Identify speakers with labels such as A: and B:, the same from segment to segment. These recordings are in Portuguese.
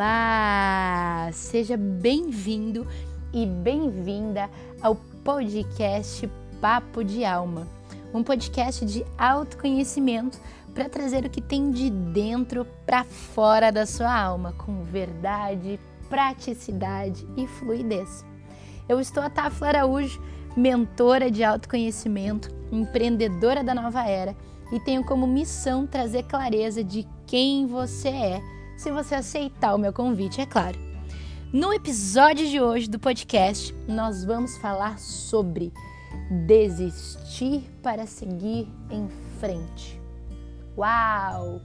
A: Olá! Seja bem-vindo e bem-vinda ao podcast Papo de Alma, um podcast de autoconhecimento para trazer o que tem de dentro para fora da sua alma, com verdade, praticidade e fluidez. Eu estou a Tafla Araújo, mentora de autoconhecimento, empreendedora da nova era e tenho como missão trazer clareza de quem você é se você aceitar o meu convite, é claro. No episódio de hoje do podcast, nós vamos falar sobre desistir para seguir em frente. Uau!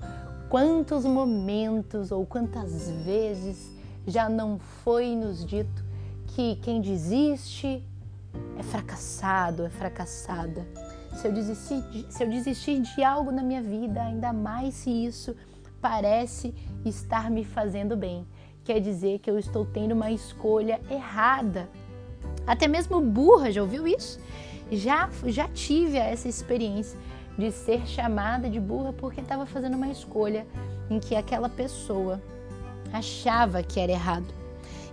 A: Quantos momentos ou quantas vezes já não foi nos dito que quem desiste é fracassado, é fracassada. Se eu, desistir, se eu desistir de algo na minha vida, ainda mais se isso parece estar me fazendo bem. Quer dizer que eu estou tendo uma escolha errada. Até mesmo burra, já ouviu isso? Já, já tive essa experiência de ser chamada de burra porque estava fazendo uma escolha em que aquela pessoa achava que era errado.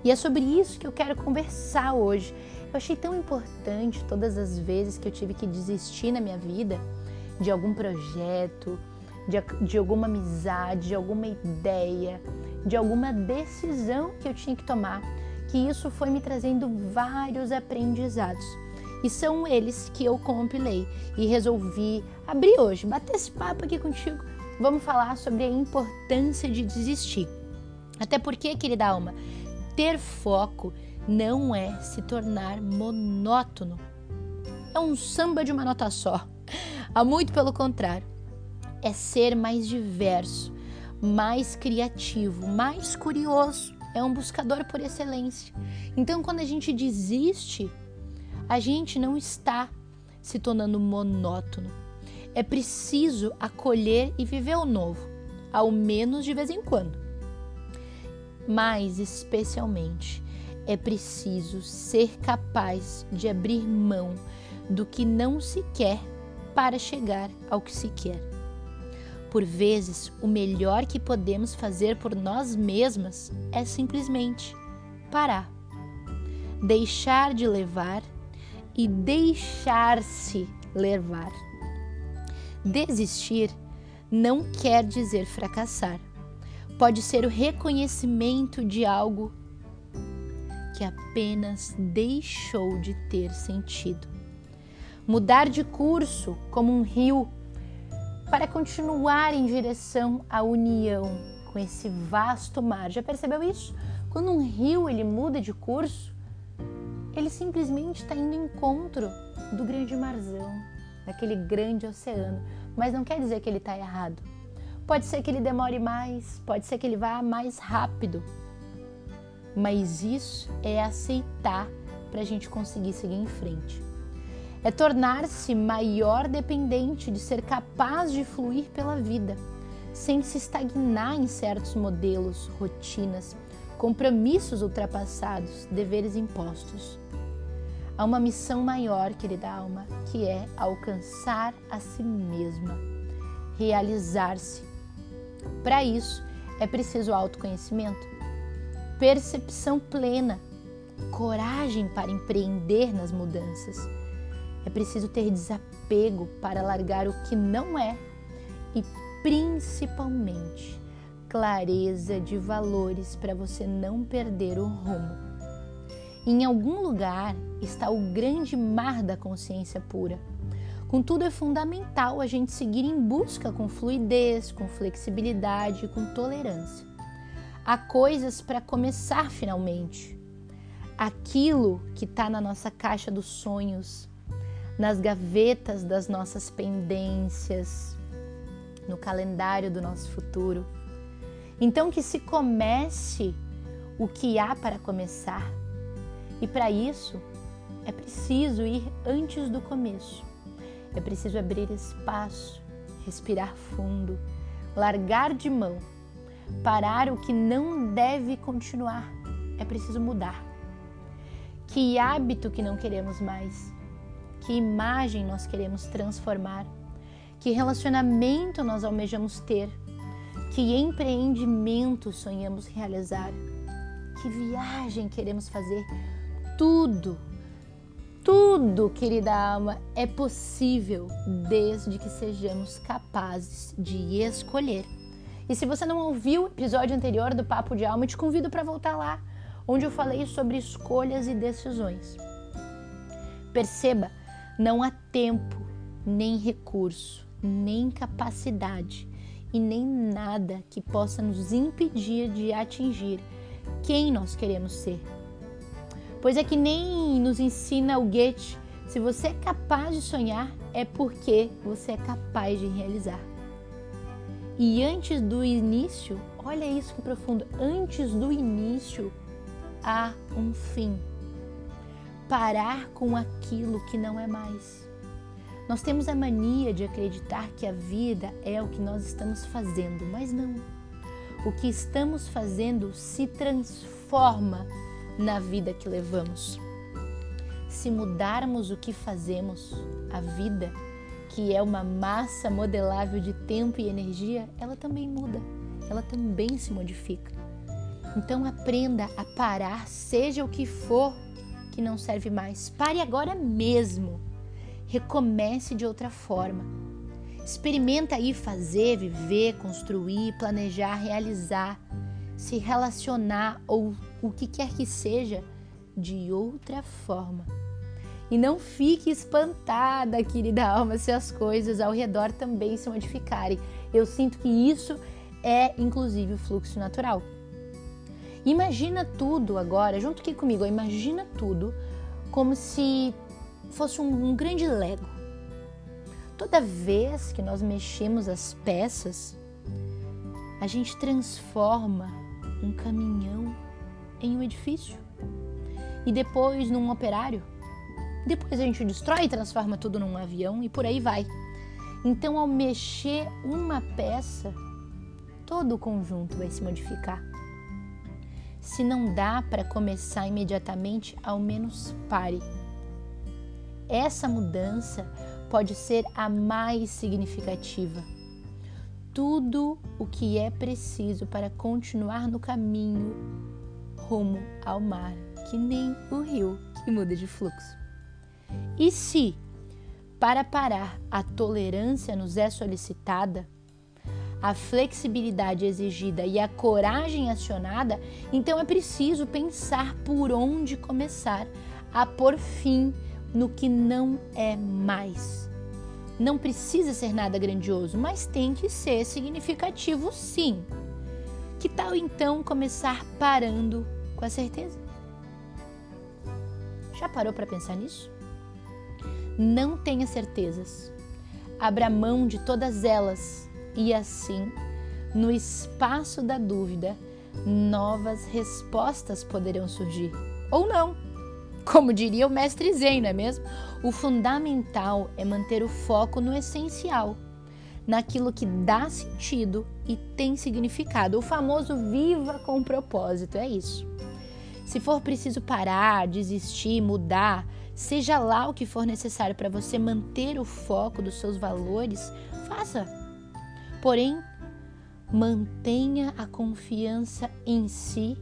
A: E é sobre isso que eu quero conversar hoje. Eu achei tão importante todas as vezes que eu tive que desistir na minha vida de algum projeto, de, de alguma amizade, de alguma ideia, de alguma decisão que eu tinha que tomar, que isso foi me trazendo vários aprendizados. E são eles que eu compilei e resolvi abrir hoje, bater esse papo aqui contigo. Vamos falar sobre a importância de desistir. Até porque, querida alma, ter foco não é se tornar monótono. É um samba de uma nota só. Há muito pelo contrário é ser mais diverso, mais criativo, mais curioso. É um buscador por excelência. Então, quando a gente desiste, a gente não está se tornando monótono. É preciso acolher e viver o novo, ao menos de vez em quando. Mas, especialmente, é preciso ser capaz de abrir mão do que não se quer para chegar ao que se quer. Por vezes, o melhor que podemos fazer por nós mesmas é simplesmente parar, deixar de levar e deixar-se levar. Desistir não quer dizer fracassar. Pode ser o reconhecimento de algo que apenas deixou de ter sentido. Mudar de curso como um rio para continuar em direção à união com esse vasto mar. Já percebeu isso? Quando um rio ele muda de curso, ele simplesmente está indo encontro do grande marzão, daquele grande oceano. Mas não quer dizer que ele está errado. Pode ser que ele demore mais, pode ser que ele vá mais rápido. Mas isso é aceitar para a gente conseguir seguir em frente é tornar-se maior dependente de ser capaz de fluir pela vida, sem se estagnar em certos modelos, rotinas, compromissos ultrapassados, deveres impostos. Há uma missão maior, querida alma, que é alcançar a si mesma, realizar-se. Para isso, é preciso autoconhecimento, percepção plena, coragem para empreender nas mudanças é preciso ter desapego para largar o que não é e principalmente clareza de valores para você não perder o rumo. Em algum lugar está o grande mar da consciência pura. Contudo, é fundamental a gente seguir em busca com fluidez, com flexibilidade e com tolerância. Há coisas para começar finalmente. Aquilo que está na nossa caixa dos sonhos, nas gavetas das nossas pendências, no calendário do nosso futuro. Então, que se comece o que há para começar. E para isso, é preciso ir antes do começo. É preciso abrir espaço, respirar fundo, largar de mão, parar o que não deve continuar. É preciso mudar. Que hábito que não queremos mais? Que imagem nós queremos transformar, que relacionamento nós almejamos ter, Que empreendimento sonhamos realizar? Que viagem queremos fazer? Tudo, tudo, querida alma, é possível desde que sejamos capazes de escolher. E se você não ouviu o episódio anterior do Papo de Alma, te convido para voltar lá, onde eu falei sobre escolhas e decisões. Perceba, não há tempo, nem recurso, nem capacidade e nem nada que possa nos impedir de atingir quem nós queremos ser. Pois é que nem nos ensina o Goethe, se você é capaz de sonhar, é porque você é capaz de realizar. E antes do início, olha isso que profundo, antes do início há um fim. Parar com aquilo que não é mais. Nós temos a mania de acreditar que a vida é o que nós estamos fazendo, mas não. O que estamos fazendo se transforma na vida que levamos. Se mudarmos o que fazemos, a vida que é uma massa modelável de tempo e energia, ela também muda, ela também se modifica. Então aprenda a parar, seja o que for que não serve mais. Pare agora mesmo. Recomece de outra forma. Experimenta aí fazer, viver, construir, planejar, realizar, se relacionar ou o que quer que seja de outra forma. E não fique espantada, querida alma, se as coisas ao redor também se modificarem. Eu sinto que isso é, inclusive, o fluxo natural. Imagina tudo agora, junto aqui comigo, imagina tudo como se fosse um, um grande Lego. Toda vez que nós mexemos as peças, a gente transforma um caminhão em um edifício e depois num operário depois a gente destrói e transforma tudo num avião e por aí vai. Então, ao mexer uma peça, todo o conjunto vai se modificar. Se não dá para começar imediatamente, ao menos pare. Essa mudança pode ser a mais significativa. Tudo o que é preciso para continuar no caminho rumo ao mar, que nem o rio que muda de fluxo. E se, para parar, a tolerância nos é solicitada, a flexibilidade exigida e a coragem acionada, então é preciso pensar por onde começar a pôr fim no que não é mais. Não precisa ser nada grandioso, mas tem que ser significativo sim. Que tal então começar parando com a certeza? Já parou para pensar nisso? não tenha certezas. Abra mão de todas elas e assim, no espaço da dúvida, novas respostas poderão surgir. Ou não. Como diria o mestre Zen, não é mesmo? O fundamental é manter o foco no essencial, naquilo que dá sentido e tem significado. O famoso viva com propósito, é isso. Se for preciso parar, desistir, mudar, Seja lá o que for necessário para você manter o foco dos seus valores, faça. Porém, mantenha a confiança em si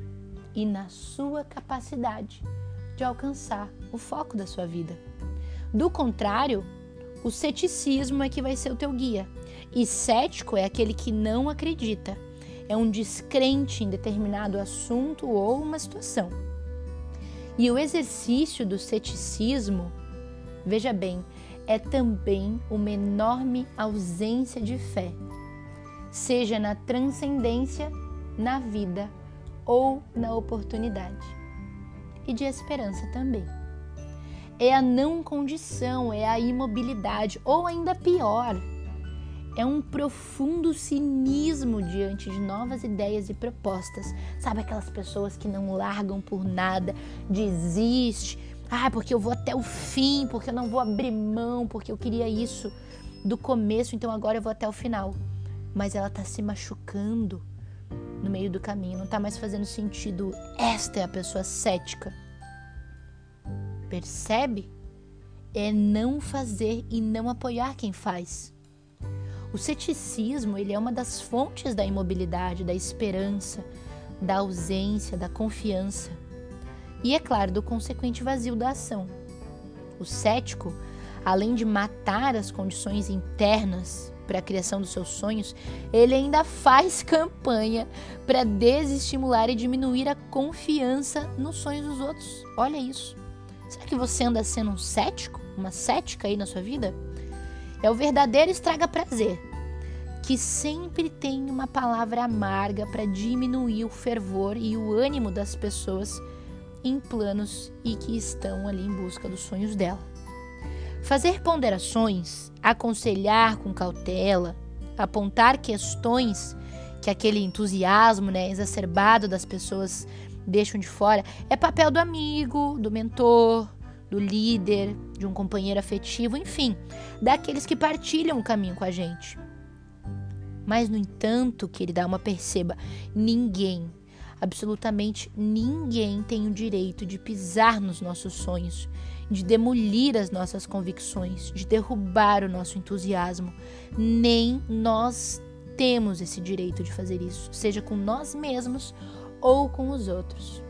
A: e na sua capacidade de alcançar o foco da sua vida. Do contrário, o ceticismo é que vai ser o teu guia. E cético é aquele que não acredita, é um descrente em determinado assunto ou uma situação. E o exercício do ceticismo, veja bem, é também uma enorme ausência de fé, seja na transcendência, na vida ou na oportunidade, e de esperança também. É a não condição, é a imobilidade, ou ainda pior, é um profundo cinismo diante de novas ideias e propostas. Sabe aquelas pessoas que não largam por nada, desiste. Ah, porque eu vou até o fim, porque eu não vou abrir mão, porque eu queria isso do começo, então agora eu vou até o final. Mas ela está se machucando no meio do caminho, não está mais fazendo sentido. Esta é a pessoa cética. Percebe? É não fazer e não apoiar quem faz. O ceticismo, ele é uma das fontes da imobilidade, da esperança, da ausência, da confiança. E é claro, do consequente vazio da ação. O cético, além de matar as condições internas para a criação dos seus sonhos, ele ainda faz campanha para desestimular e diminuir a confiança nos sonhos dos outros. Olha isso. Será que você anda sendo um cético, uma cética aí na sua vida? É o verdadeiro estraga prazer, que sempre tem uma palavra amarga para diminuir o fervor e o ânimo das pessoas em planos e que estão ali em busca dos sonhos dela. Fazer ponderações, aconselhar com cautela, apontar questões que aquele entusiasmo né, exacerbado das pessoas deixam de fora é papel do amigo, do mentor, do líder, de um companheiro afetivo, enfim, daqueles que partilham o caminho com a gente. Mas, no entanto, querida alma, perceba: ninguém, absolutamente ninguém tem o direito de pisar nos nossos sonhos, de demolir as nossas convicções, de derrubar o nosso entusiasmo. Nem nós temos esse direito de fazer isso, seja com nós mesmos ou com os outros.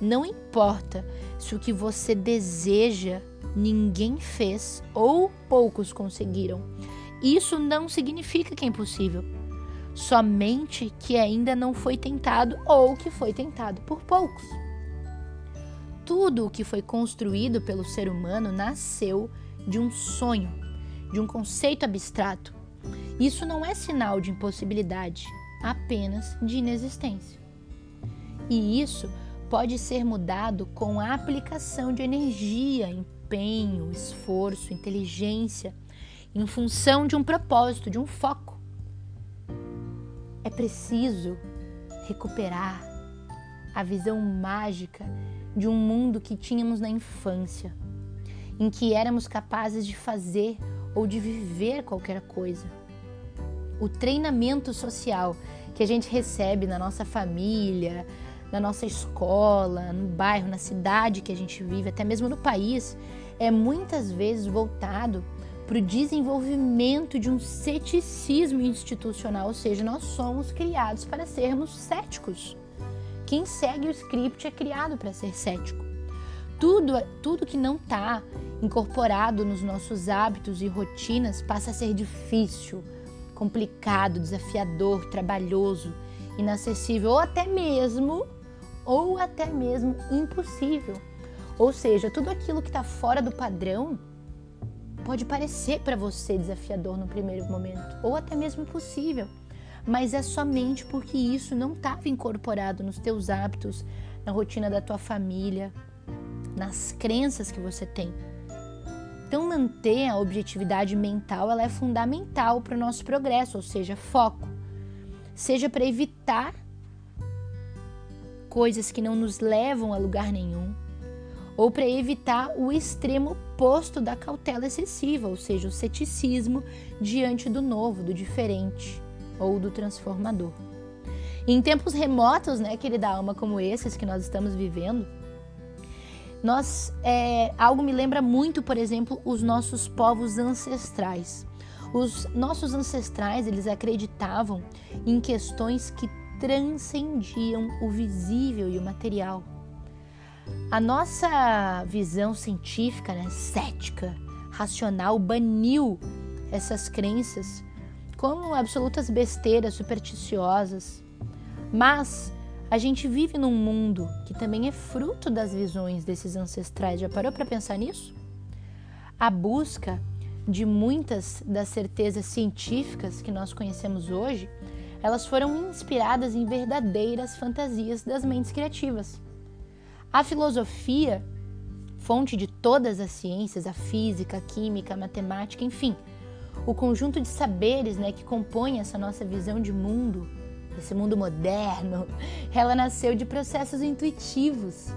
A: Não importa se o que você deseja ninguém fez ou poucos conseguiram. Isso não significa que é impossível. Somente que ainda não foi tentado ou que foi tentado por poucos. Tudo o que foi construído pelo ser humano nasceu de um sonho, de um conceito abstrato. Isso não é sinal de impossibilidade, apenas de inexistência. E isso pode ser mudado com a aplicação de energia, empenho, esforço, inteligência, em função de um propósito, de um foco. É preciso recuperar a visão mágica de um mundo que tínhamos na infância, em que éramos capazes de fazer ou de viver qualquer coisa. O treinamento social que a gente recebe na nossa família, na nossa escola, no bairro, na cidade que a gente vive, até mesmo no país, é muitas vezes voltado para o desenvolvimento de um ceticismo institucional, ou seja, nós somos criados para sermos céticos. Quem segue o script é criado para ser cético. Tudo, tudo que não está incorporado nos nossos hábitos e rotinas passa a ser difícil, complicado, desafiador, trabalhoso, inacessível ou até mesmo ou até mesmo impossível. Ou seja, tudo aquilo que está fora do padrão pode parecer para você desafiador no primeiro momento, ou até mesmo impossível, mas é somente porque isso não estava incorporado nos teus hábitos, na rotina da tua família, nas crenças que você tem. Então, manter a objetividade mental ela é fundamental para o nosso progresso, ou seja, foco. Seja para evitar coisas que não nos levam a lugar nenhum, ou para evitar o extremo oposto da cautela excessiva, ou seja, o ceticismo diante do novo, do diferente ou do transformador. E em tempos remotos, né, querida alma, como esses que nós estamos vivendo, nós é, algo me lembra muito, por exemplo, os nossos povos ancestrais. Os nossos ancestrais, eles acreditavam em questões que transcendiam o visível e o material. A nossa visão científica, né, cética, racional, baniu essas crenças como absolutas besteiras supersticiosas. Mas a gente vive num mundo que também é fruto das visões desses ancestrais. Já parou para pensar nisso? A busca de muitas das certezas científicas que nós conhecemos hoje elas foram inspiradas em verdadeiras fantasias das mentes criativas. A filosofia, fonte de todas as ciências, a física, a química, a matemática, enfim, o conjunto de saberes né, que compõe essa nossa visão de mundo, esse mundo moderno, ela nasceu de processos intuitivos,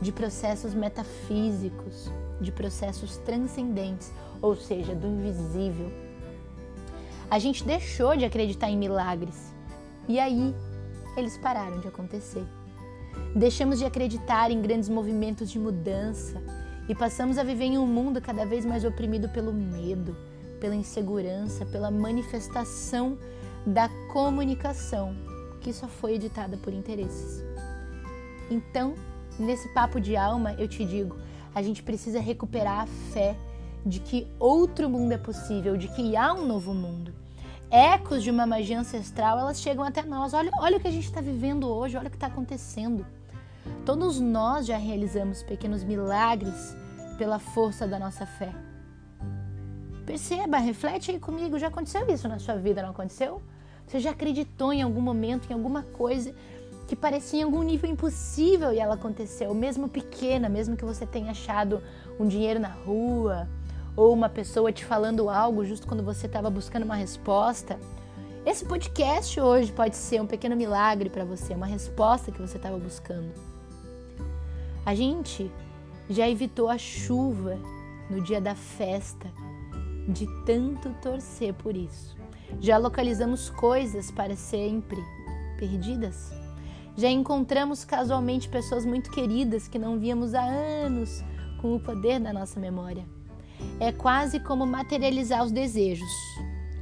A: de processos metafísicos, de processos transcendentes, ou seja, do invisível a gente deixou de acreditar em milagres. E aí, eles pararam de acontecer. Deixamos de acreditar em grandes movimentos de mudança e passamos a viver em um mundo cada vez mais oprimido pelo medo, pela insegurança, pela manifestação da comunicação, que só foi editada por interesses. Então, nesse papo de alma, eu te digo, a gente precisa recuperar a fé de que outro mundo é possível, de que há um novo mundo. Ecos de uma magia ancestral, elas chegam até nós. Olha, olha o que a gente está vivendo hoje, olha o que está acontecendo. Todos nós já realizamos pequenos milagres pela força da nossa fé. Perceba, reflete aí comigo, já aconteceu isso na sua vida, não aconteceu? Você já acreditou em algum momento, em alguma coisa que parecia em algum nível impossível e ela aconteceu, mesmo pequena, mesmo que você tenha achado um dinheiro na rua, ou uma pessoa te falando algo justo quando você estava buscando uma resposta. Esse podcast hoje pode ser um pequeno milagre para você, uma resposta que você estava buscando. A gente já evitou a chuva no dia da festa, de tanto torcer por isso. Já localizamos coisas para sempre perdidas. Já encontramos casualmente pessoas muito queridas que não víamos há anos com o poder da nossa memória é quase como materializar os desejos.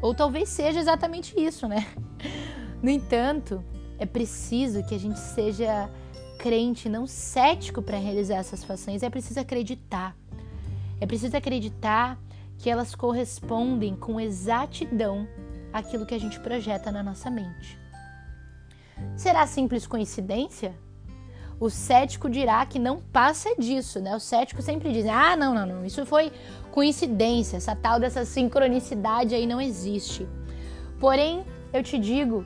A: Ou talvez seja exatamente isso, né? No entanto, é preciso que a gente seja crente, não cético para realizar essas façanhas, é preciso acreditar. É preciso acreditar que elas correspondem com exatidão àquilo que a gente projeta na nossa mente. Será simples coincidência? O cético dirá que não passa disso, né? O cético sempre diz: ah, não, não, não, isso foi coincidência, essa tal dessa sincronicidade aí não existe. Porém, eu te digo,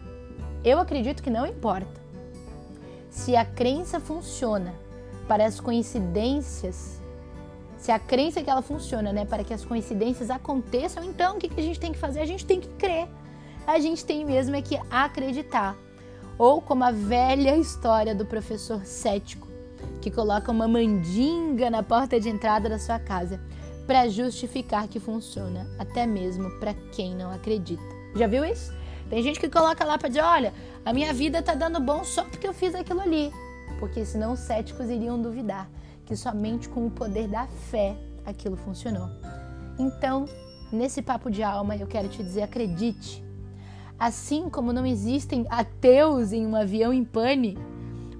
A: eu acredito que não importa. Se a crença funciona para as coincidências, se a crença é que ela funciona, né, para que as coincidências aconteçam, então o que, que a gente tem que fazer? A gente tem que crer. A gente tem mesmo é que acreditar. Ou como a velha história do professor cético, que coloca uma mandinga na porta de entrada da sua casa para justificar que funciona, até mesmo para quem não acredita. Já viu isso? Tem gente que coloca lá para dizer: olha, a minha vida tá dando bom só porque eu fiz aquilo ali. Porque senão os céticos iriam duvidar que somente com o poder da fé aquilo funcionou. Então, nesse papo de alma, eu quero te dizer: acredite. Assim como não existem ateus em um avião em pane,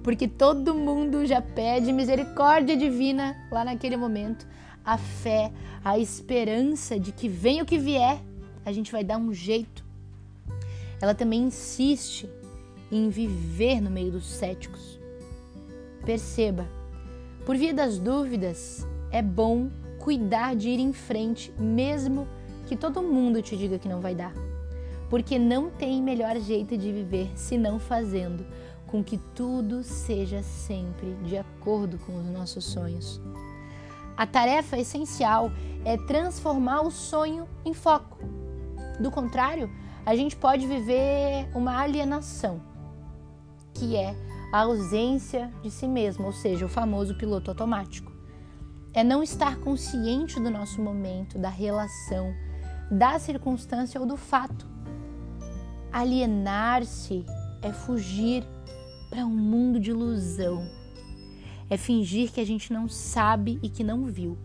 A: porque todo mundo já pede misericórdia divina lá naquele momento a fé, a esperança de que venha o que vier, a gente vai dar um jeito. Ela também insiste em viver no meio dos céticos. Perceba, por via das dúvidas, é bom cuidar de ir em frente, mesmo que todo mundo te diga que não vai dar. Porque não tem melhor jeito de viver senão fazendo com que tudo seja sempre de acordo com os nossos sonhos. A tarefa essencial é transformar o sonho em foco. Do contrário, a gente pode viver uma alienação, que é a ausência de si mesmo, ou seja, o famoso piloto automático. É não estar consciente do nosso momento, da relação, da circunstância ou do fato. Alienar-se é fugir para um mundo de ilusão é fingir que a gente não sabe e que não viu.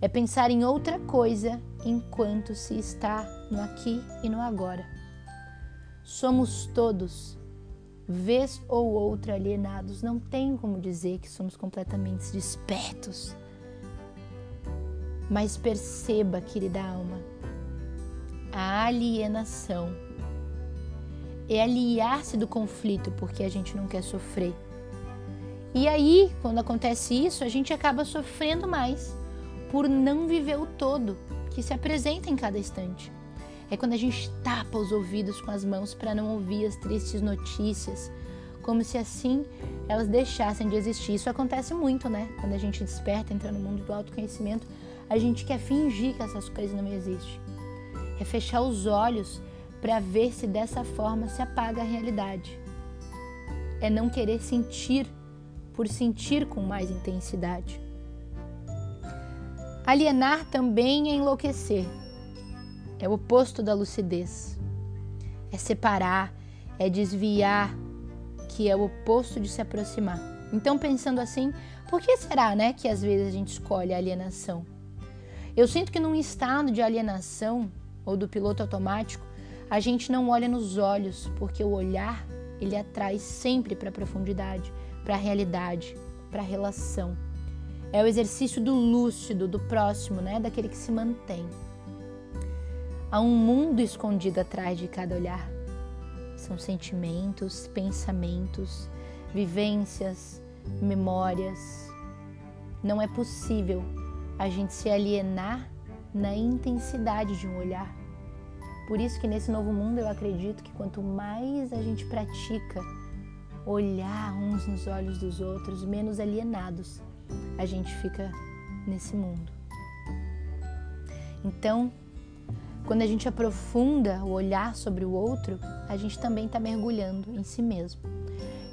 A: É pensar em outra coisa enquanto se está no aqui e no agora. Somos todos, vez ou outra, alienados. Não tenho como dizer que somos completamente despertos. Mas perceba, querida alma, a alienação é aliar-se do conflito porque a gente não quer sofrer e aí, quando acontece isso, a gente acaba sofrendo mais por não viver o todo que se apresenta em cada instante. É quando a gente tapa os ouvidos com as mãos para não ouvir as tristes notícias, como se assim elas deixassem de existir. Isso acontece muito, né? Quando a gente desperta, entra no mundo do autoconhecimento, a gente quer fingir que essas coisas não existem. É fechar os olhos para ver se dessa forma se apaga a realidade. É não querer sentir por sentir com mais intensidade. Alienar também é enlouquecer. É o oposto da lucidez. É separar, é desviar, que é o oposto de se aproximar. Então, pensando assim, por que será, né, que às vezes a gente escolhe a alienação? Eu sinto que num estado de alienação, ou do piloto automático, a gente não olha nos olhos, porque o olhar ele atrai sempre para a profundidade, para a realidade, para a relação. É o exercício do lúcido, do próximo, né? daquele que se mantém. Há um mundo escondido atrás de cada olhar. São sentimentos, pensamentos, vivências, memórias. Não é possível a gente se alienar na intensidade de um olhar. Por isso que nesse novo mundo eu acredito que quanto mais a gente pratica olhar uns nos olhos dos outros, menos alienados a gente fica nesse mundo. Então, quando a gente aprofunda o olhar sobre o outro, a gente também está mergulhando em si mesmo.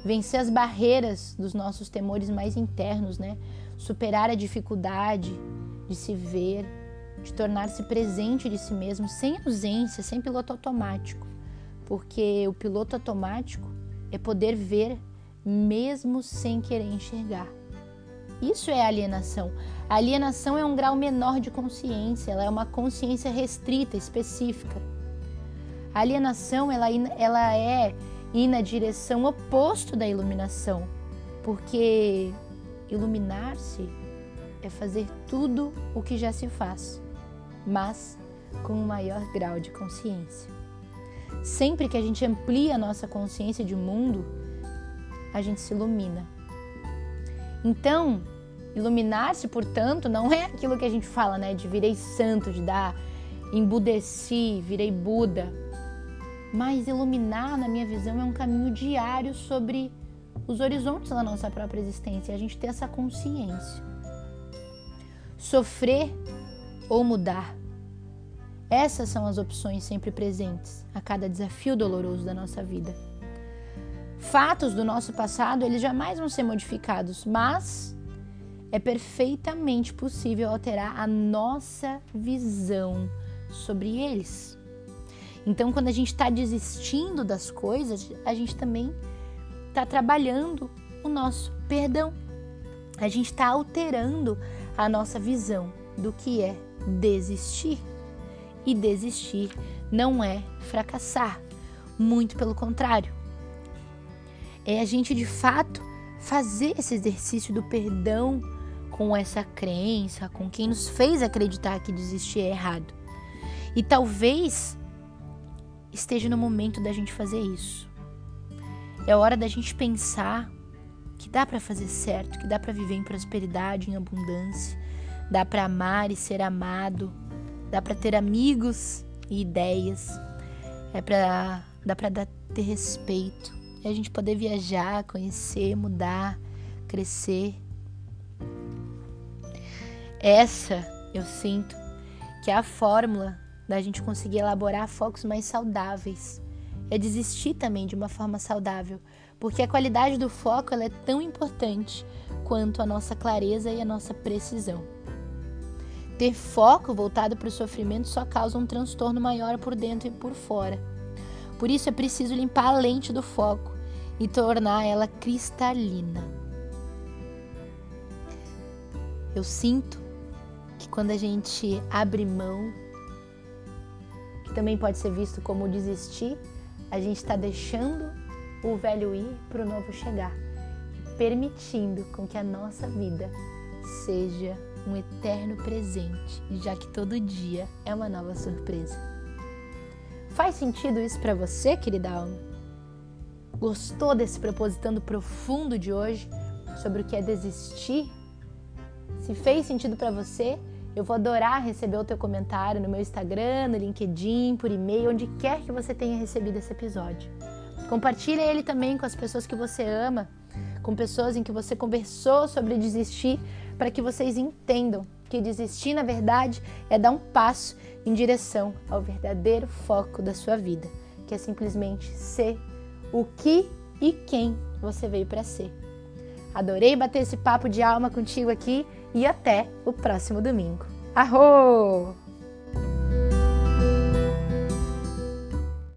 A: Vencer as barreiras dos nossos temores mais internos, né? Superar a dificuldade de se ver, de tornar-se presente de si mesmo, sem ausência, sem piloto automático. Porque o piloto automático é poder ver mesmo sem querer enxergar. Isso é alienação. A alienação é um grau menor de consciência, ela é uma consciência restrita, específica. A alienação ela, ela é ir na direção oposta da iluminação, porque iluminar-se é fazer tudo o que já se faz, mas com um maior grau de consciência. Sempre que a gente amplia a nossa consciência de mundo, a gente se ilumina. Então, iluminar-se, portanto, não é aquilo que a gente fala, né, de virei santo, de dar embudeci, virei Buda. Mas iluminar, na minha visão, é um caminho diário sobre os horizontes da nossa própria existência, a gente ter essa consciência. Sofrer ou mudar. Essas são as opções sempre presentes a cada desafio doloroso da nossa vida. Fatos do nosso passado, eles jamais vão ser modificados, mas é perfeitamente possível alterar a nossa visão sobre eles. Então, quando a gente está desistindo das coisas, a gente também está trabalhando o nosso perdão. A gente está alterando a nossa visão do que é desistir. E desistir não é fracassar, muito pelo contrário é a gente de fato fazer esse exercício do perdão com essa crença, com quem nos fez acreditar que desistir é errado. E talvez esteja no momento da gente fazer isso. É hora da gente pensar que dá para fazer certo, que dá para viver em prosperidade, em abundância, dá para amar e ser amado, dá para ter amigos e ideias, é para dá para ter respeito, e a gente poder viajar, conhecer, mudar, crescer. Essa eu sinto que é a fórmula da gente conseguir elaborar focos mais saudáveis. É desistir também de uma forma saudável, porque a qualidade do foco é tão importante quanto a nossa clareza e a nossa precisão. Ter foco voltado para o sofrimento só causa um transtorno maior por dentro e por fora. Por isso é preciso limpar a lente do foco e tornar ela cristalina. Eu sinto quando a gente abre mão, que também pode ser visto como desistir, a gente está deixando o velho ir para o novo chegar, permitindo com que a nossa vida seja um eterno presente, já que todo dia é uma nova surpresa. Faz sentido isso para você, querida alma? Gostou desse propositando profundo de hoje sobre o que é desistir? Se fez sentido para você, eu vou adorar receber o teu comentário no meu Instagram, no LinkedIn, por e-mail, onde quer que você tenha recebido esse episódio. Compartilhe ele também com as pessoas que você ama, com pessoas em que você conversou sobre desistir, para que vocês entendam que desistir, na verdade, é dar um passo em direção ao verdadeiro foco da sua vida, que é simplesmente ser o que e quem você veio para ser. Adorei bater esse papo de alma contigo aqui e até o próximo domingo. Arro!